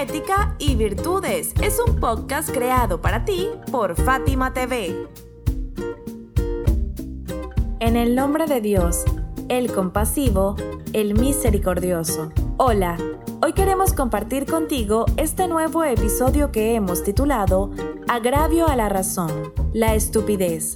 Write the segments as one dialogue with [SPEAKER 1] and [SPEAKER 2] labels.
[SPEAKER 1] Ética y Virtudes es un podcast creado para ti por Fátima TV. En el nombre de Dios, el compasivo, el misericordioso. Hola, hoy queremos compartir contigo este nuevo episodio que hemos titulado Agravio a la razón, la estupidez.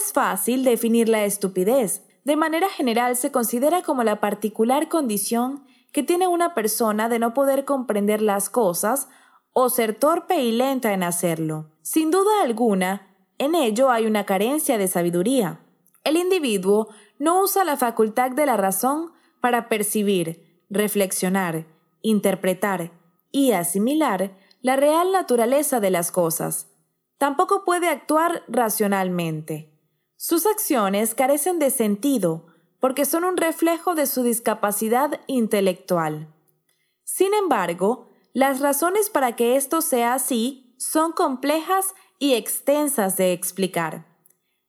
[SPEAKER 1] Es fácil definir la estupidez. De manera general se considera como la particular condición que tiene una persona de no poder comprender las cosas o ser torpe y lenta en hacerlo. Sin duda alguna, en ello hay una carencia de sabiduría. El individuo no usa la facultad de la razón para percibir, reflexionar, interpretar y asimilar la real naturaleza de las cosas. Tampoco puede actuar racionalmente. Sus acciones carecen de sentido porque son un reflejo de su discapacidad intelectual. Sin embargo, las razones para que esto sea así son complejas y extensas de explicar.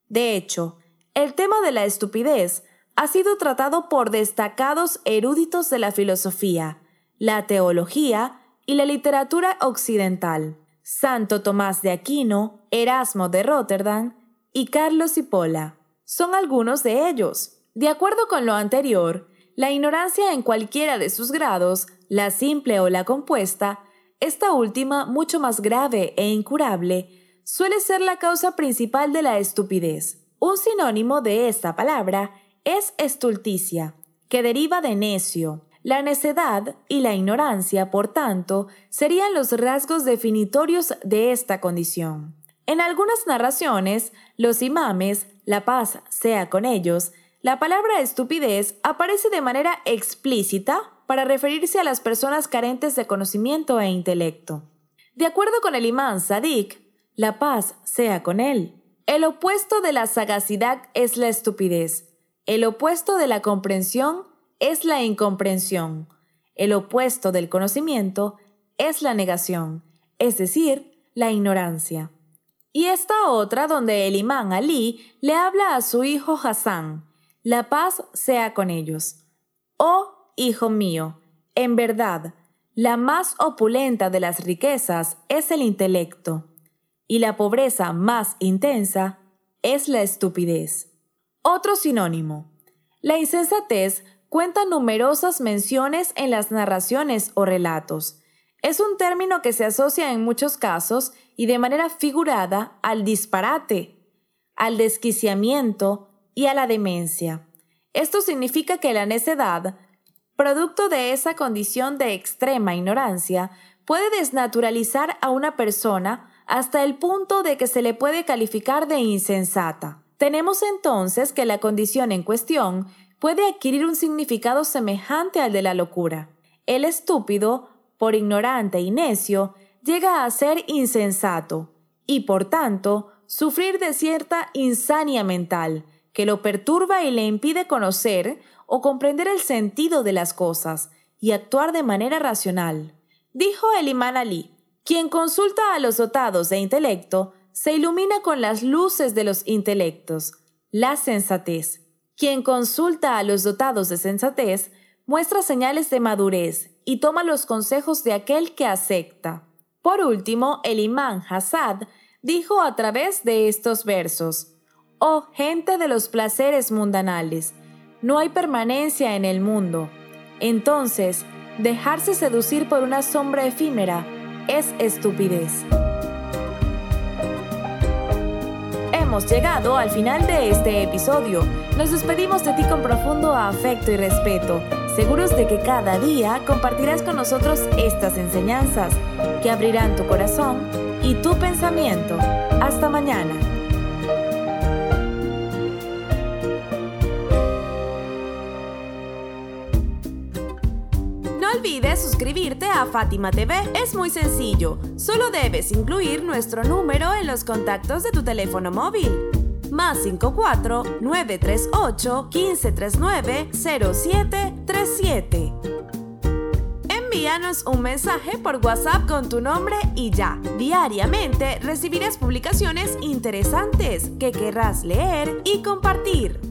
[SPEAKER 1] De hecho, el tema de la estupidez ha sido tratado por destacados eruditos de la filosofía, la teología y la literatura occidental. Santo Tomás de Aquino, Erasmo de Rotterdam, y Carlos y Pola. Son algunos de ellos. De acuerdo con lo anterior, la ignorancia en cualquiera de sus grados, la simple o la compuesta, esta última mucho más grave e incurable, suele ser la causa principal de la estupidez. Un sinónimo de esta palabra es estulticia, que deriva de necio. La necedad y la ignorancia, por tanto, serían los rasgos definitorios de esta condición. En algunas narraciones, los imames, la paz sea con ellos, la palabra estupidez aparece de manera explícita para referirse a las personas carentes de conocimiento e intelecto. De acuerdo con el imán Sadik, la paz sea con él. El opuesto de la sagacidad es la estupidez. El opuesto de la comprensión es la incomprensión. El opuesto del conocimiento es la negación, es decir, la ignorancia. Y esta otra donde el imán Ali le habla a su hijo Hassan, la paz sea con ellos. Oh, hijo mío, en verdad, la más opulenta de las riquezas es el intelecto, y la pobreza más intensa es la estupidez. Otro sinónimo. La insensatez cuenta numerosas menciones en las narraciones o relatos, es un término que se asocia en muchos casos y de manera figurada al disparate, al desquiciamiento y a la demencia. Esto significa que la necedad, producto de esa condición de extrema ignorancia, puede desnaturalizar a una persona hasta el punto de que se le puede calificar de insensata. Tenemos entonces que la condición en cuestión puede adquirir un significado semejante al de la locura. El estúpido por ignorante y necio, llega a ser insensato y, por tanto, sufrir de cierta insania mental que lo perturba y le impide conocer o comprender el sentido de las cosas y actuar de manera racional. Dijo el imán Ali, quien consulta a los dotados de intelecto se ilumina con las luces de los intelectos, la sensatez. Quien consulta a los dotados de sensatez muestra señales de madurez y toma los consejos de aquel que acepta. Por último, el imán Hassad dijo a través de estos versos, Oh gente de los placeres mundanales, no hay permanencia en el mundo. Entonces, dejarse seducir por una sombra efímera es estupidez. Hemos llegado al final de este episodio. Nos despedimos de ti con profundo afecto y respeto seguros de que cada día compartirás con nosotros estas enseñanzas que abrirán tu corazón y tu pensamiento. Hasta mañana. No olvides suscribirte a Fátima TV. Es muy sencillo. Solo debes incluir nuestro número en los contactos de tu teléfono móvil más 54 938 1539 07 0737. Envíanos un mensaje por WhatsApp con tu nombre y ya. Diariamente recibirás publicaciones interesantes que querrás leer y compartir.